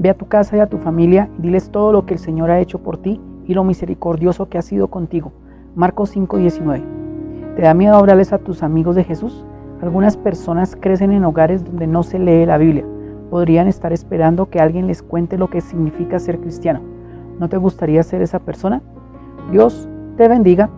Ve a tu casa y a tu familia y diles todo lo que el Señor ha hecho por ti y lo misericordioso que ha sido contigo. Marcos 5:19. ¿Te da miedo hablarles a tus amigos de Jesús? Algunas personas crecen en hogares donde no se lee la Biblia podrían estar esperando que alguien les cuente lo que significa ser cristiano. ¿No te gustaría ser esa persona? Dios te bendiga.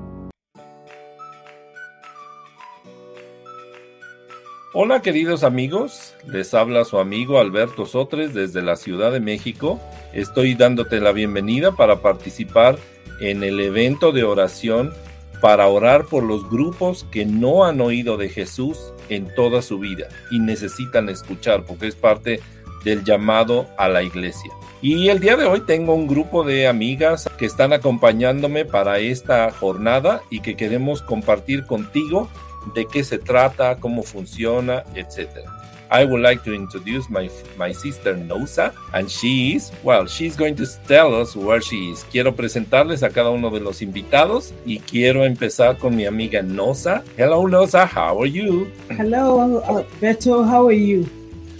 Hola queridos amigos, les habla su amigo Alberto Sotres desde la Ciudad de México. Estoy dándote la bienvenida para participar en el evento de oración para orar por los grupos que no han oído de Jesús en toda su vida y necesitan escuchar porque es parte del llamado a la iglesia. Y el día de hoy tengo un grupo de amigas que están acompañándome para esta jornada y que queremos compartir contigo de qué se trata, cómo funciona, etcétera. I would like to introduce my, my sister Nosa, and she is, well, she's going to tell us where she is. Quiero presentarles a cada uno de los invitados y quiero empezar con mi amiga Nosa. Hello, Nosa, how are you? Hello, uh, Beto, how are you?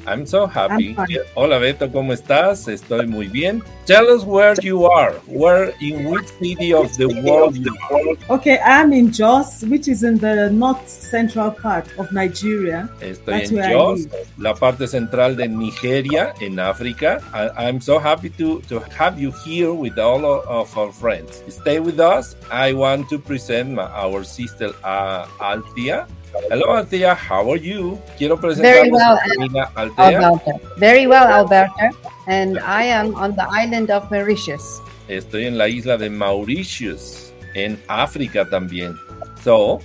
I'm so happy. Hola Beto, ¿cómo estás? Estoy muy bien. Tell us where you are. Where in which city of the world you are? Okay, I'm in Jos, which is in the north central part of Nigeria. Estoy en Jos, la parte central de Nigeria, en África. I, am so happy to, to have you here with all of our friends. Stay with us. I want to present my, our sister uh, Althea. Hello, Althea. How are you? Quiero presentar Very well, amiga Althea. Alberto. Very well, Alberto. And I am on the island of Mauritius. Estoy en la isla de Mauritius, en África también. So, uh,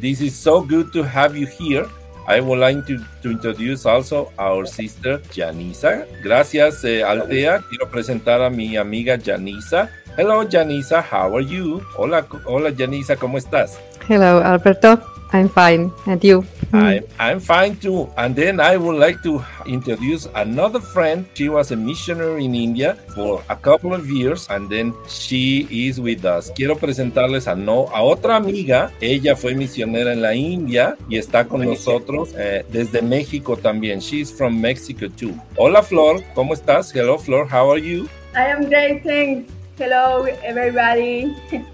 this is so good to have you here. I would like to, to introduce also our sister Janisa. Gracias, uh, Althea. Quiero presentar a mi amiga Janisa. Hello, Janisa. How are you? Hola, hola, Janisa. ¿Cómo estás? Hello, Alberto. I'm fine. And you? I'm, I'm fine too. And then I would like to introduce another friend. She was a missionary in India for a couple of years and then she is with us. Quiero presentarles a, no, a otra amiga. Ella fue misionera en la India y está con nosotros eh, desde México también. She's from Mexico too. Hola Flor, ¿cómo estás? Hello Flor, how are you? I am great, thanks. Hello, everybody.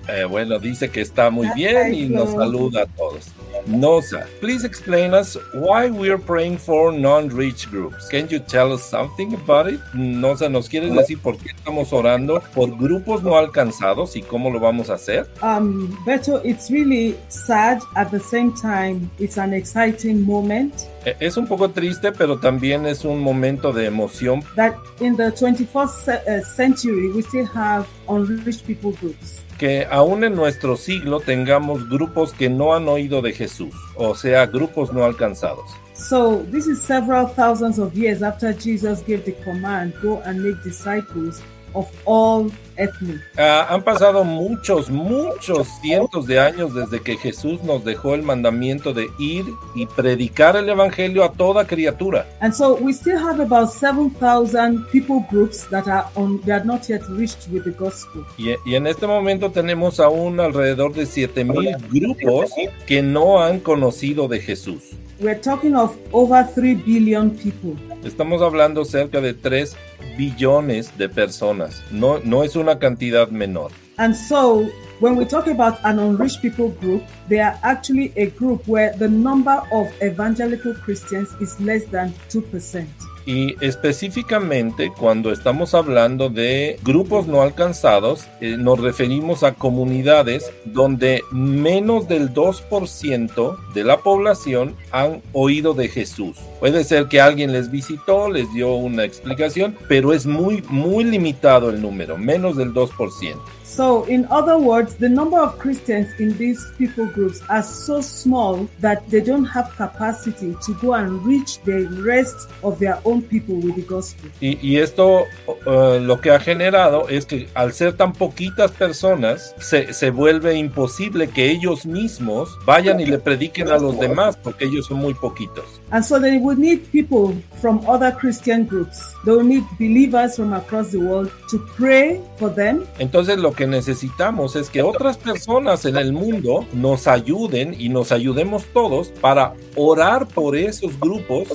Eh, bueno, dice que está muy bien y nos saluda a todos. Nosa, please explain us why we're praying for non-rich groups. Can you tell us something about it? Nosa, ¿nos quieres decir por qué estamos orando por grupos no alcanzados y cómo lo vamos a hacer? Um, Beto, it's really sad at the same time. It's an exciting moment. E, es un poco triste, pero también es un momento de emoción. That in the 21st uh, century we still have unreached people groups que aún en nuestro siglo tengamos grupos que no han oído de Jesús, o sea, grupos no alcanzados. So, this is several thousands of years after Jesus gave the command, go and make disciples of all ethnic. Uh, han pasado muchos, muchos cientos de años desde que Jesús nos dejó el mandamiento de ir y predicar el evangelio a toda criatura. And so we still have about 7,000 people groups that are on they are not yet reached with the gospel. Y, y en este momento tenemos aún alrededor de 7000 grupos que no han conocido de Jesús. We're talking of over 3 billion people. Estamos hablando cerca de 3 billones de personas. No, no es una cantidad menor. And so, when we talk about an unreached people group, they are actually a group where the number of evangelical Christians is less than 2%. Y específicamente cuando estamos hablando de grupos no alcanzados, eh, nos referimos a comunidades donde menos del 2% de la población han oído de Jesús. Puede ser que alguien les visitó, les dio una explicación, pero es muy, muy limitado el número, menos del 2%. So, in other words, the number of Christians in these people groups are so small that they don't have capacity to go and reach the rest of their own people with the gospel. Y, y esto uh, lo que ha generado es que al ser tan poquitas personas, se, se vuelve imposible que ellos mismos vayan y le prediquen a los demás porque ellos son muy poquitos. And so they would need people from other Christian groups. They will need believers from across the world to pray for them. Entonces lo que necesitamos es que otras personas en el mundo nos ayuden y nos ayudemos todos para orar por esos grupos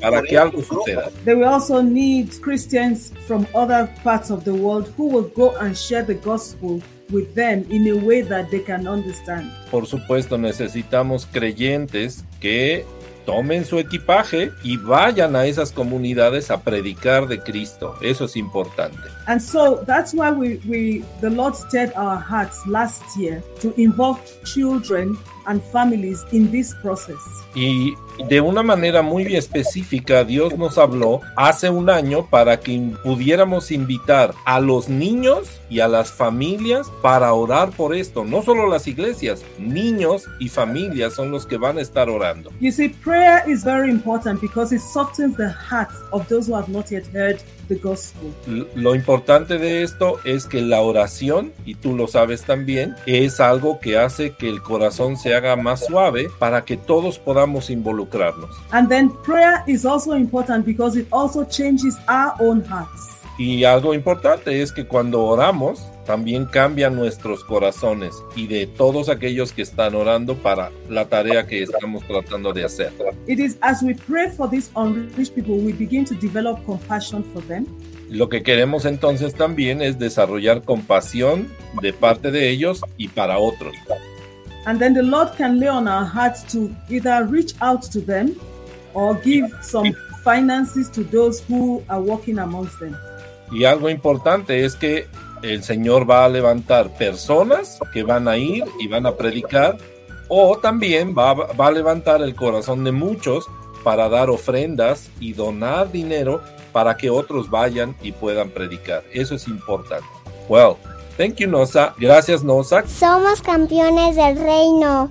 para que algo suceda. They will also need Christians from other parts of the world who will go and share the gospel with them in a way that they can understand. Por supuesto, necesitamos creyentes que tomen su equipaje y vayan a esas comunidades a predicar de Cristo. Eso es importante. And so that's why we, we the Lord stirred our hearts last year to involve children and families in this process. Y de una manera muy específica, Dios nos habló hace un año para que pudiéramos invitar a los niños y a las familias para orar por esto. No solo las iglesias, niños y familias son los que van a estar orando. You see, prayer is very important because it softens the hearts of those who have not yet heard the gospel. Lo importante de esto es que la oración, y tú lo sabes también, es algo que hace que el corazón se haga más suave para que todos podamos involucrarnos. And then prayer is also important because it also changes our own hearts. Y algo importante es que cuando oramos, también cambian nuestros corazones y de todos aquellos que están orando para la tarea que estamos tratando de hacer. It is as we pray for these unreached people, we begin to develop compassion for them. Lo que queremos entonces también es desarrollar compasión de parte de ellos y para otros. And then the Lord can lay on our hearts to either reach out to them or give some finances to those who are working amongst them. Y algo importante es que el Señor va a levantar personas que van a ir y van a predicar, o también va, va a levantar el corazón de muchos para dar ofrendas y donar dinero para que otros vayan y puedan predicar. Eso es importante. Well, thank you, Nosa. Gracias, Nosa. Somos campeones del reino.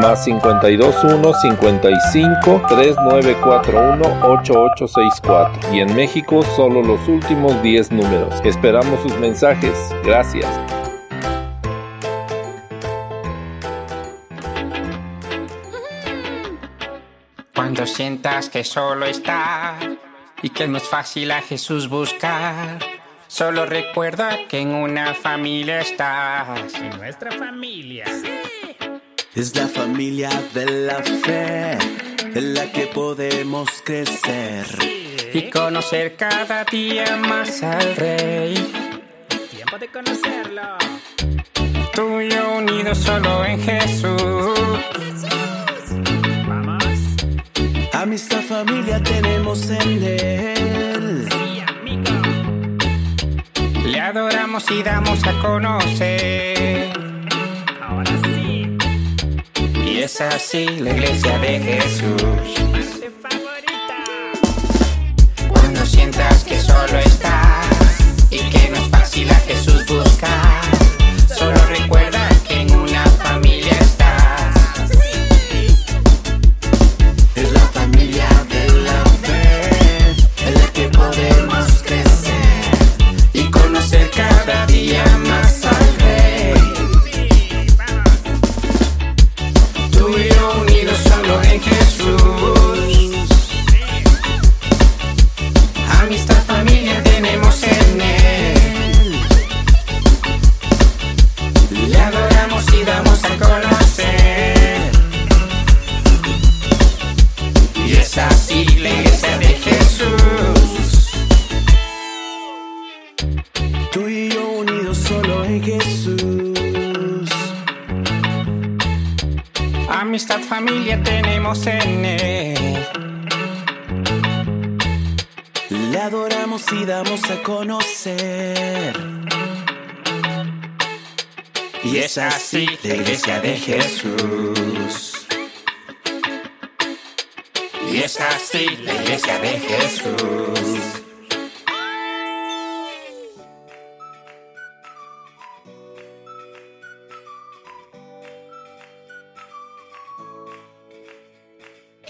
más 521 55 3941 8864 y en México solo los últimos 10 números. Esperamos sus mensajes. Gracias. Cuando sientas que solo estás y que no es fácil a Jesús buscar, solo recuerda que en una familia estás. En nuestra familia. Es la familia de la fe en la que podemos crecer y conocer cada día más al Rey. Tiempo de conocerlo. Tú y yo unidos solo en Jesús. Vamos. Amistad, familia tenemos en Él. Sí, amigo. Le adoramos y damos a conocer. Es así la iglesia de Jesús. Cuando sientas que solo estás y que no es fácil a Jesús buscar, solo recuerda la iglesia de Jesús. Y es así la iglesia de Jesús.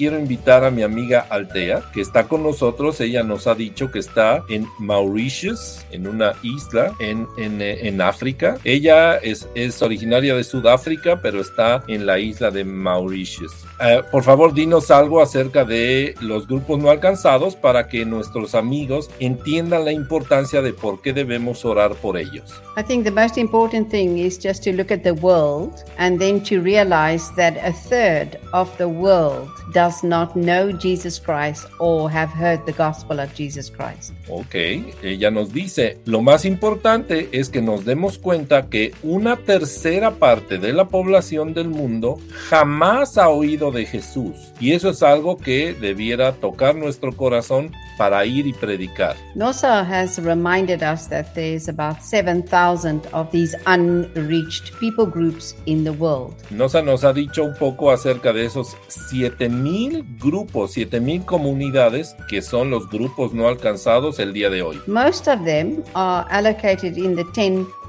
Quiero invitar a mi amiga Altea, que está con nosotros. Ella nos ha dicho que está en Mauritius, en una isla en, en, eh, en África. Ella es, es, originaria de Sudáfrica, pero está en la isla de Mauritius. Uh, por favor, dinos algo acerca de los grupos no alcanzados para que nuestros amigos entiendan la importancia de por qué debemos orar por ellos. I think the most important thing is just to look at the world and then to realize that a third of the world does not know Jesus Christ or have heard the gospel of Jesus Christ. Ok, ella nos dice, lo más importante es que nos demos cuenta que una tercera parte de la población del mundo jamás ha oído de Jesús. Y eso es algo que debiera tocar nuestro corazón para ir y predicar. NOSA has reminded us that there's about 7,000 of these unreached people groups in the world. NOSA nos ha dicho un poco acerca de esos 7000 grupos, 7000 comunidades que son los grupos no alcanzados el día de hoy. Most of them are allocated in the 10 40 window.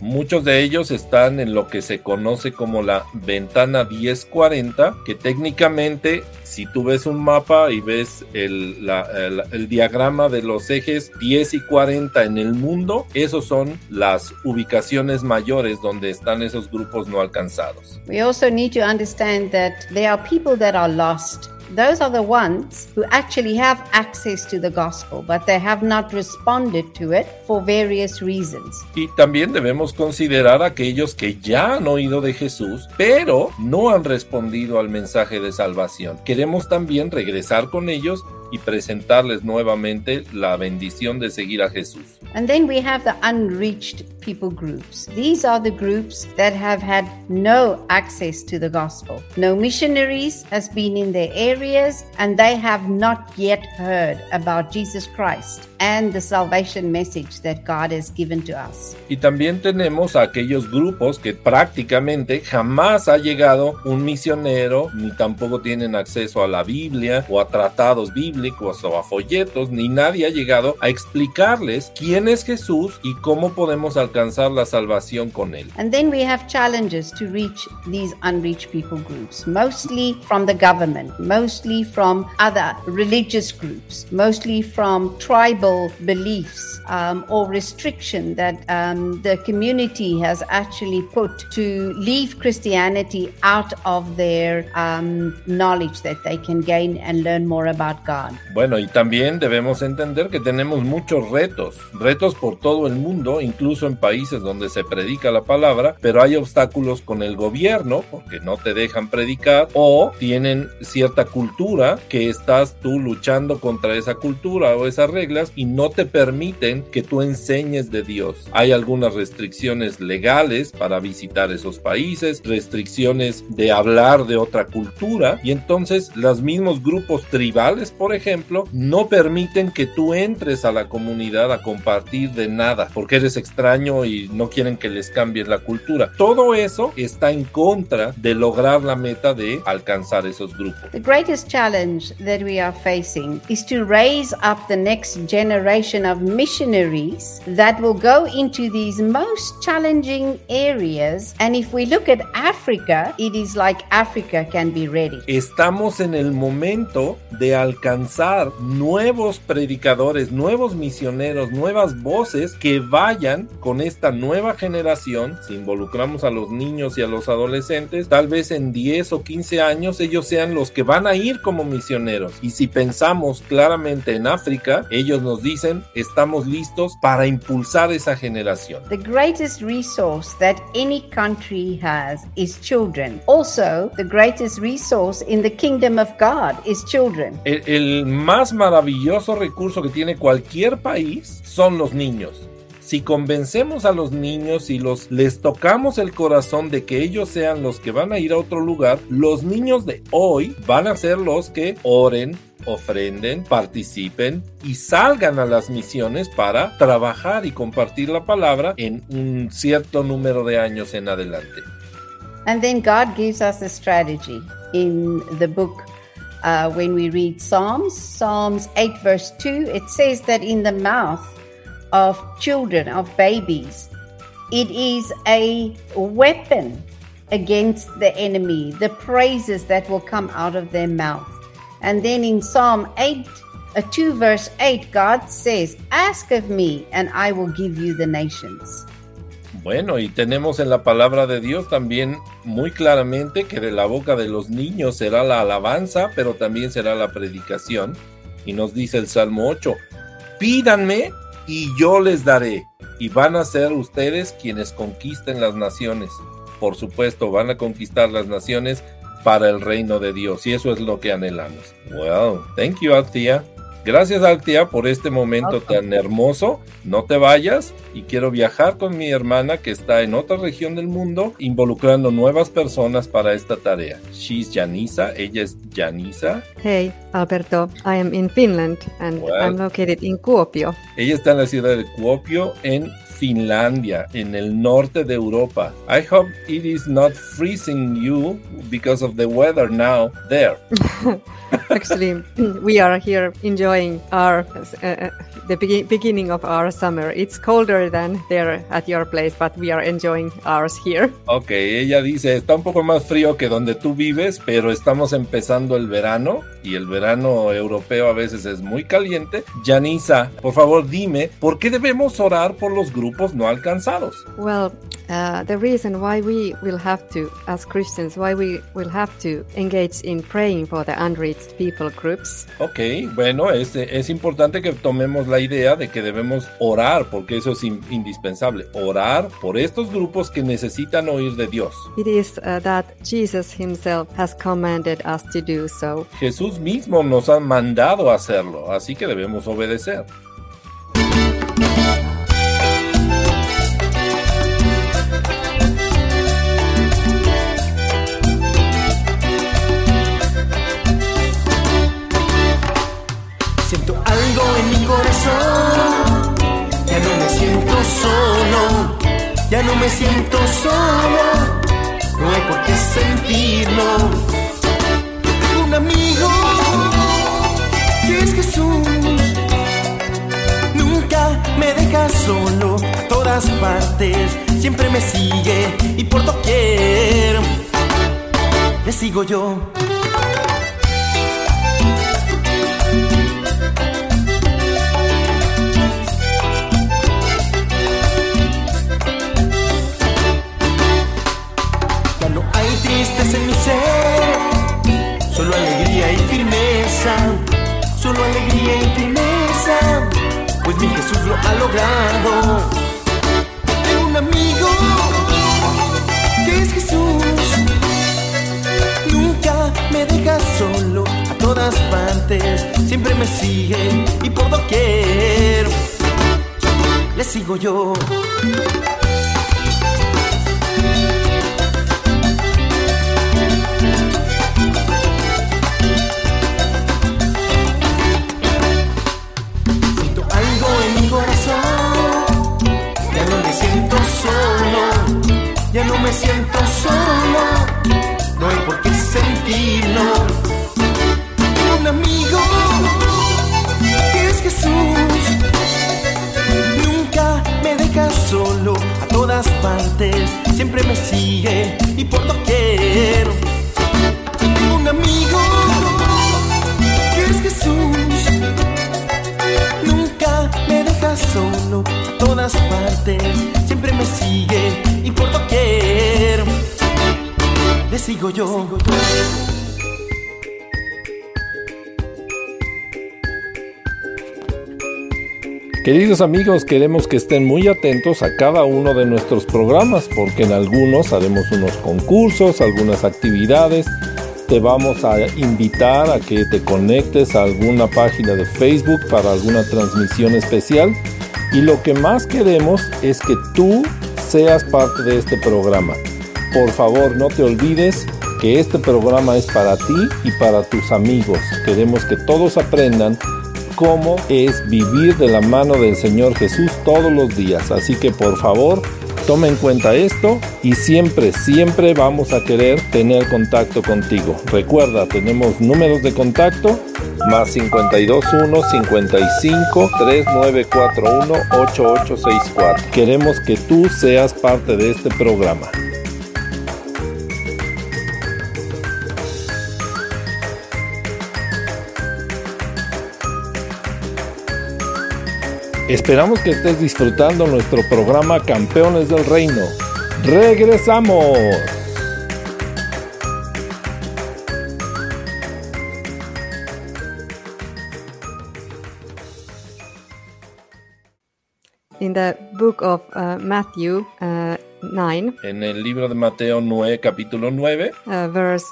Muchos de ellos están en lo que se conoce como la ventana 1040, que técnicamente si tú ves un mapa y ves el, la, el, el, diagrama de los ejes 10 y 40 en el mundo, esos son las ubicaciones mayores donde están esos grupos no alcanzados. We also need to understand that there are people that are lost those are the ones who actually have access to the gospel, but they have not responded to it for various reasons. Y también debemos considerar aquellos que ya han oído de Jesús, pero no han respondido al mensaje de salvación. Queremos también regresar con ellos y presentarles nuevamente la bendición de seguir a Jesús. And then we have the unreached people groups. These are the groups that have had no access to the gospel. No missionaries has been in their areas and they have not yet heard about Jesus Christ and the salvation message that God has given to us. Y también tenemos a aquellos grupos que prácticamente jamás ha llegado un misionero ni tampoco tienen acceso a la Biblia o a tratados bíblicos o a folletos, ni nadie ha llegado a explicarles quién es Jesús y cómo podemos alcanzar la salvación con él. And then we have challenges to reach these unreached people groups, mostly from the government, mostly from other religious groups, mostly from tribal beliefs um, or restriction that um, the community has actually put to leave Christianity out of their um, knowledge that they can gain and learn more about God. Bueno, y también debemos entender que tenemos muchos retos, retos por todo el mundo, incluso en países donde se predica la palabra, pero hay obstáculos con el gobierno porque no te dejan predicar o tienen cierta cultura que estás tú luchando contra esa cultura o esas reglas y no te permiten que tú enseñes de Dios. Hay algunas restricciones legales para visitar esos países, restricciones de hablar de otra cultura y entonces los mismos grupos tribales, por ejemplo, no permiten que tú entres a la comunidad a compartir de nada porque eres extraño y no quieren que les cambies la cultura. Todo eso está en contra de lograr la meta de alcanzar esos grupos. The greatest challenge that we are facing is to raise up the next generation of missionaries that will go into these most challenging areas. And if we look at Africa, it is like Africa can be ready. Estamos en el momento de alcanzar nuevos predicadores, nuevos misioneros, nuevas voces que vayan con esta nueva generación. Si involucramos a los niños y a los adolescentes, tal vez en 10 o 15 años ellos sean los que van a ir como misioneros. Y si pensamos claramente en África, ellos nos dicen estamos listos para impulsar esa generación. The greatest resource that any country has is children. Also, the greatest resource in the kingdom of God is children. El, el más maravilloso recurso que tiene cualquier país son los niños. Si convencemos a los niños y los les tocamos el corazón de que ellos sean los que van a ir a otro lugar, los niños de hoy van a ser los que oren, ofrenden, participen y salgan a las misiones para trabajar y compartir la palabra en un cierto número de años en adelante. And then God gives us a strategy in the book uh, when we read Psalms, Psalms 8, verse 2. It says that in the mouth of children, of babies, it is a weapon against the enemy, the praises that will come out of their mouth. And then in Psalm 8, uh, 2 verse 8, God says, Ask of me, and I will give you the nations. Bueno, y tenemos en la palabra de Dios también muy claramente que de la boca de los niños será la alabanza, pero también será la predicación. Y nos dice el Salmo 8, pídanme y yo les daré, y van a ser ustedes quienes conquisten las naciones. Por supuesto, van a conquistar las naciones para el reino de Dios, y eso es lo que anhelamos. Well, thank you, Althea. Gracias, Altia, por este momento tan hermoso. No te vayas y quiero viajar con mi hermana que está en otra región del mundo, involucrando nuevas personas para esta tarea. She's Janisa, ella es Janisa. Hey, Alberto, I am in Finland and Well. I'm located in Kuopio. Ella está en la ciudad de Kuopio, en Finlandia, en el norte de Europa. I hope it is not freezing you because of the weather now there. Actually, we are here enjoying our uh, the begin beginning of our summer. It's colder than there at your place, but we are enjoying ours here. Ok, ella dice, está un poco más frío que donde tú vives, pero estamos empezando el verano y el verano europeo a veces es muy caliente. Janisa, por favor dime, ¿por qué debemos orar por los grupos no alcanzados? Well, uh, the reason why we will have to, as Christians, why we will have to engage in praying for the unreached people groups Ok, bueno, es, es importante que tomemos la idea de que debemos orar, porque eso es in- indispensable, orar por estos grupos que necesitan oír de Dios. It is uh, that Jesus himself has commanded us to do so. Jesús mismo nos ha mandado a hacerlo, así que debemos obedecer. Siento algo en mi corazón. Ya no me siento solo. Ya no me siento solo. No hay por qué sentirlo. Un amigo que es Jesús. Nunca me deja solo. A todas partes siempre me sigue y por doquier le sigo yo. Ya no hay tristeza en mi ser, solo alegría y firmeza, solo alegría y firmeza, pues mi Jesús lo ha logrado. Tengo un amigo que es Jesús, nunca me deja solo, a todas partes. Siempre me sigue y por doquier. Le sigo yo. Siempre me sigue y por doquier. Tengo un amigo que es Jesús. Nunca me deja solo todas partes siempre me sigue y por doquier le sigo yo Queridos amigos, queremos que estén muy atentos a cada uno de nuestros programas porque en algunos haremos unos concursos, algunas actividades. Te vamos a invitar a que te conectes a alguna página de Facebook para alguna transmisión especial Y lo que más queremos es que tú seas parte de este programa. Por favor, no te olvides que este programa es para ti y para tus amigos. Queremos que todos aprendan cómo es vivir de la mano del Señor Jesús todos los días. Así que por favor, toma en cuenta esto y siempre, siempre vamos a querer tener contacto contigo. Recuerda, tenemos números de contacto más 521 55 3941 8864. Queremos que tú seas parte de este programa. Esperamos que estés disfrutando nuestro programa Campeones del Reino. ¡Regresamos! In the book of uh, Matthew uh, 9, En el libro de Mateo 9, capítulo 9, uh, verse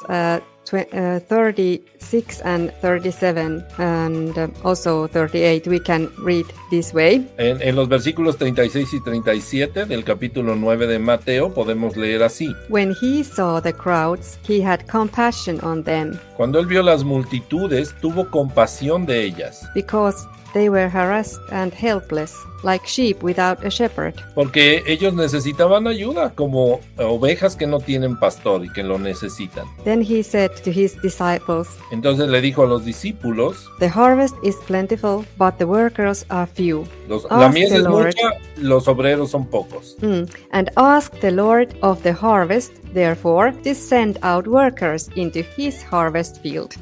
uh, uh, 36 and 37, and uh, also 38, we can read this way. en, en los versículos 36 y 37 del capítulo 9 de Mateo, podemos leer así. When he saw the crowds, he had compassion on them Cuando él vio las multitudes, tuvo compasión de ellas, because they were harassed and helpless, like sheep without a shepherd. porque ellos necesitaban ayuda, como ovejas que no tienen pastor y que lo necesitan. Then he said to his disciples, Entonces le dijo a los discípulos, The harvest is plentiful, but the workers are few. los- la mies es Lord. mucha, los obreros son pocos. Mm. And ask the Lord of the harvest, therefore, to send out workers into his harvest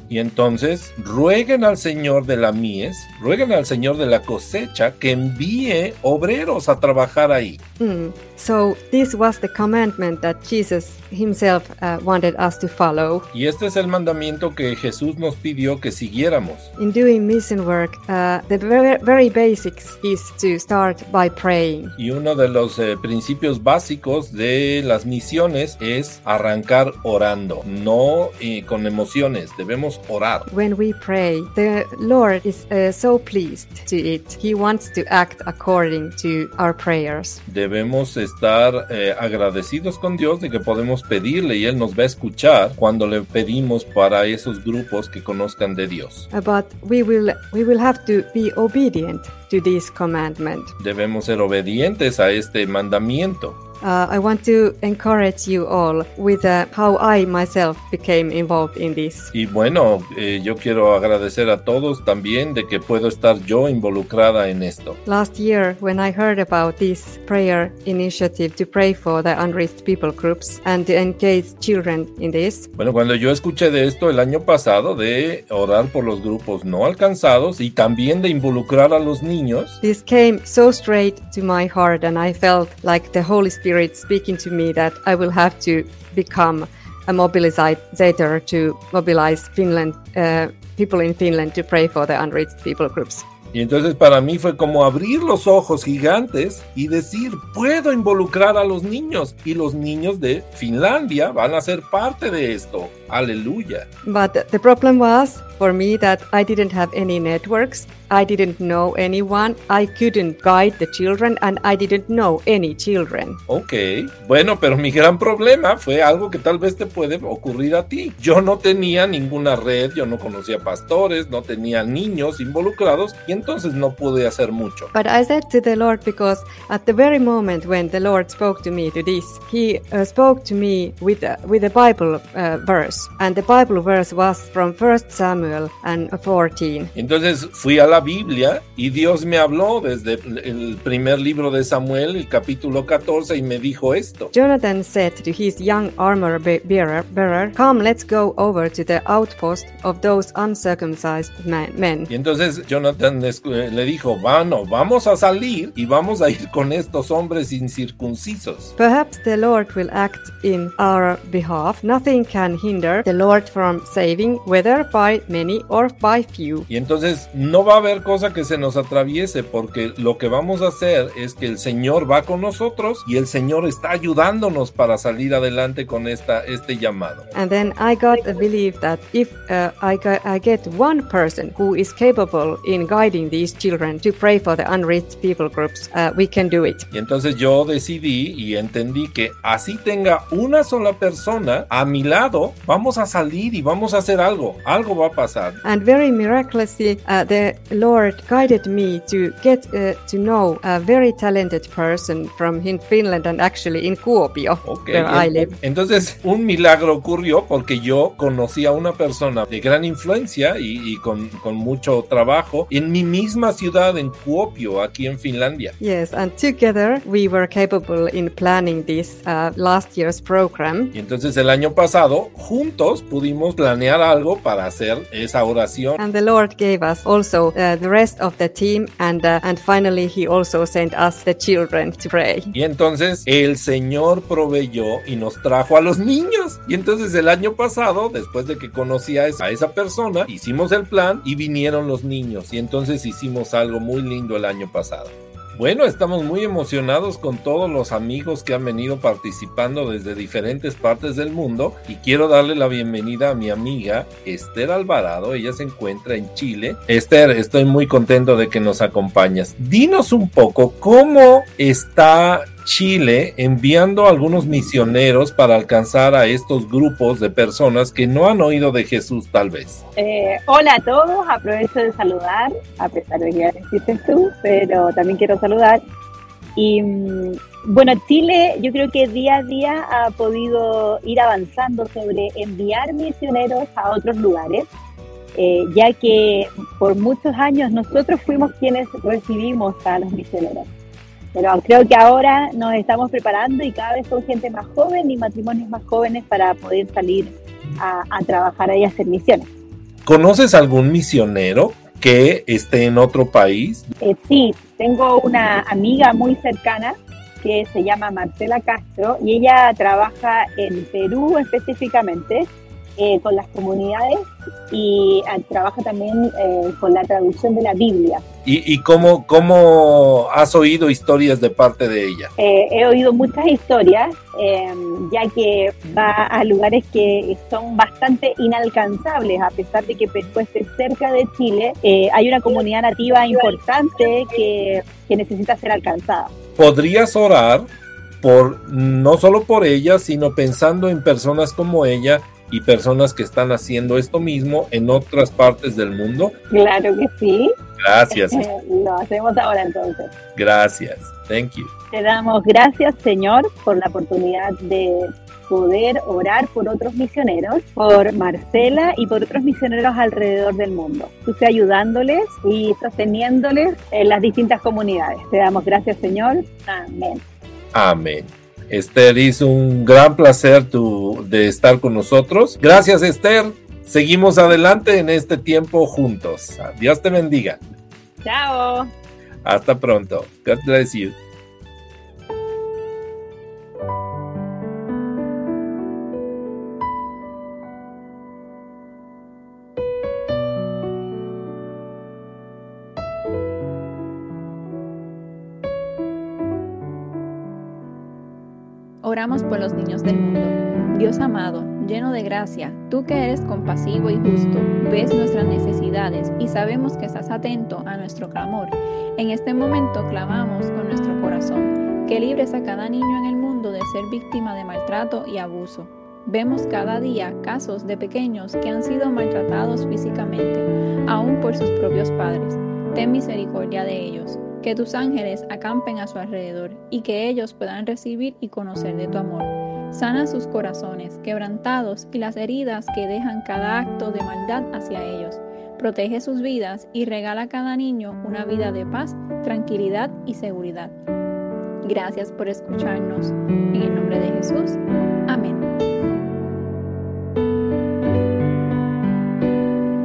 Y entonces rueguen al Señor de la mies, rueguen al Señor de la cosecha que envíe obreros a trabajar ahí. Mm. So, this was the commandment that Jesus himself uh, wanted us to follow. Y este es el mandamiento que Jesús nos pidió que siguiéramos. In doing mission work, uh, the very, very basics is to start by praying. Y uno de los eh, principios básicos de las misiones es arrancar orando, no eh, con emociones, debemos orar. When we pray, the Lord is uh, so pleased to it. He wants to act according to our prayers. Debemos estar eh, agradecidos con Dios de que podemos pedirle y Él nos va a escuchar cuando le pedimos para esos grupos que conozcan de Dios. Uh, But we will we will have to be obedient to this commandment. Debemos ser obedientes a este mandamiento. Uh, I want to encourage you all with uh, how I myself became involved in this. Y bueno, eh, yo quiero agradecer a todos también de que puedo estar yo involucrada en esto. Last year, when I heard about this prayer initiative to pray for the unreached people groups and to engage children in this, Bueno, cuando yo escuché de esto el año pasado, de orar por los grupos no alcanzados y también de involucrar a los niños, this came so straight to my heart, and I felt like the Holy Spirit speaking to me that I will have to become a mobilizer to mobilize Finland, uh, people in Finland to pray for the unreached people groups. y entonces para mí fue como abrir los ojos gigantes y decir, puedo involucrar a los niños y los niños de Finlandia van a ser parte de esto. Aleluya. But the problem was for me that I didn't have any networks. I didn't know anyone. I couldn't guide the children, and I didn't know any children. Ok, bueno, pero mi gran problema fue algo que tal vez te puede ocurrir a ti. Yo no tenía ninguna red, yo no conocía pastores, no tenía niños involucrados y entonces no pude hacer mucho. But I said to the Lord because at the very moment when the Lord spoke to me to this, He uh, spoke to me with a, with a Bible uh, verse, and the Bible verse was from First Samuel and 14. Entonces fui a la Biblia y Dios me habló desde el primer libro de Samuel, el capítulo 14, y me dijo esto. Jonathan said to his young armor be- bearer, bearer, "Come, let's go over to the outpost of those uncircumcised men." Y entonces Jonathan les- eh, le dijo, bueno, vamos a salir y vamos a ir con estos hombres incircuncisos. Perhaps the Lord will act in our behalf. Nothing can hinder the Lord from saving, whether by many or by few. Y entonces no va a haber cosa que se nos atraviese porque lo que vamos a hacer es que el Señor va con nosotros y el Señor está ayudándonos para salir adelante con esta, este llamado. And then I got the belief that if uh, I, I get one person who is capable in guiding these children to pray for the unreached people groups, uh, we can do it. Y entonces yo decidí y entendí que así tenga una sola persona a mi lado, vamos a salir y vamos a hacer algo, algo va a pasar. And very miraculously, uh, the Lord guided me to get uh, to know a very talented person from in Finland and actually in Kuopio, Ok, where I live. Entonces un milagro ocurrió porque yo conocí a una persona de gran influencia y, y con, con mucho trabajo en mi misma ciudad, en Kuopio, aquí en Finlandia. Yes, and together we were capable in planning this uh, last year's program. Y entonces el año pasado, juntos pudimos planear algo para hacer esa oración. And the Lord gave us also uh, the rest of the team, and uh, and finally He also sent us the children to pray. Y entonces el Señor proveyó y nos trajo a los niños. Y entonces el año pasado, después de que conocí a esa, a esa persona, hicimos el plan y vinieron los niños. Y entonces hicimos algo muy lindo el año pasado. Bueno, estamos muy emocionados con todos los amigos que han venido participando desde diferentes partes del mundo y quiero darle la bienvenida a mi amiga Esther Alvarado. Ella se encuentra en Chile. Esther, estoy muy contento de que nos acompañas. Dinos un poco cómo está Chile enviando algunos misioneros para alcanzar a estos grupos de personas que no han oído de Jesús tal vez. Eh, hola a todos, aprovecho de saludar, a pesar de que ya hiciste tú, pero también quiero saludar. Y mm, bueno, Chile yo creo que día a día ha podido ir avanzando sobre enviar misioneros a otros lugares, eh, ya que por muchos años nosotros fuimos quienes recibimos a los misioneros. Pero creo que ahora nos estamos preparando y cada vez son gente más joven y matrimonios más jóvenes para poder salir a, a trabajar y hacer misiones. ¿Conoces algún misionero que esté en otro país? Eh, sí, tengo una amiga muy cercana que se llama Marcela Castro y ella trabaja en Perú específicamente eh, con las comunidades y eh, trabaja también eh, con la traducción de la Biblia. ¿Y, y cómo, cómo has oído historias de parte de ella? Eh, he oído muchas historias, eh, ya que va a lugares que son bastante inalcanzables, a pesar de que Perú esté cerca de Chile. eh, hay una comunidad nativa importante que, que necesita ser alcanzada. ¿Podrías orar por no solo por ella, sino pensando en personas como ella y personas que están haciendo esto mismo en otras partes del mundo? Claro que sí. Gracias, Lo hacemos ahora entonces. gracias. Thank you. Te damos gracias, Señor, por la oportunidad de poder orar por otros misioneros, por Marcela y por otros misioneros alrededor del mundo. Tú sea ayudándoles y sosteniéndoles en las distintas comunidades. Te damos gracias, Señor. Amén. Amén. Esther, es un gran placer tu, de estar con nosotros. Gracias, Esther. Seguimos adelante en este tiempo juntos. Dios te bendiga. Chao. Hasta pronto. God bless you. Oramos por los niños del mundo. Dios amado, lleno de gracia, tú que eres compasivo y justo, ves nuestras necesidades y sabemos que estás atento a nuestro clamor. En este momento clamamos con nuestro corazón que libres a cada niño en el mundo de ser víctima de maltrato y abuso. Vemos cada día casos de pequeños que han sido maltratados físicamente, aún por sus propios padres. Ten misericordia de ellos que tus ángeles acampen a su alrededor y que ellos puedan recibir y conocer de tu amor. Sana sus corazones quebrantados y las heridas que dejan cada acto de maldad hacia ellos. Protege sus vidas y regala a cada niño una vida de paz, tranquilidad y seguridad. Gracias por escucharnos. En el nombre de Jesús. Amén.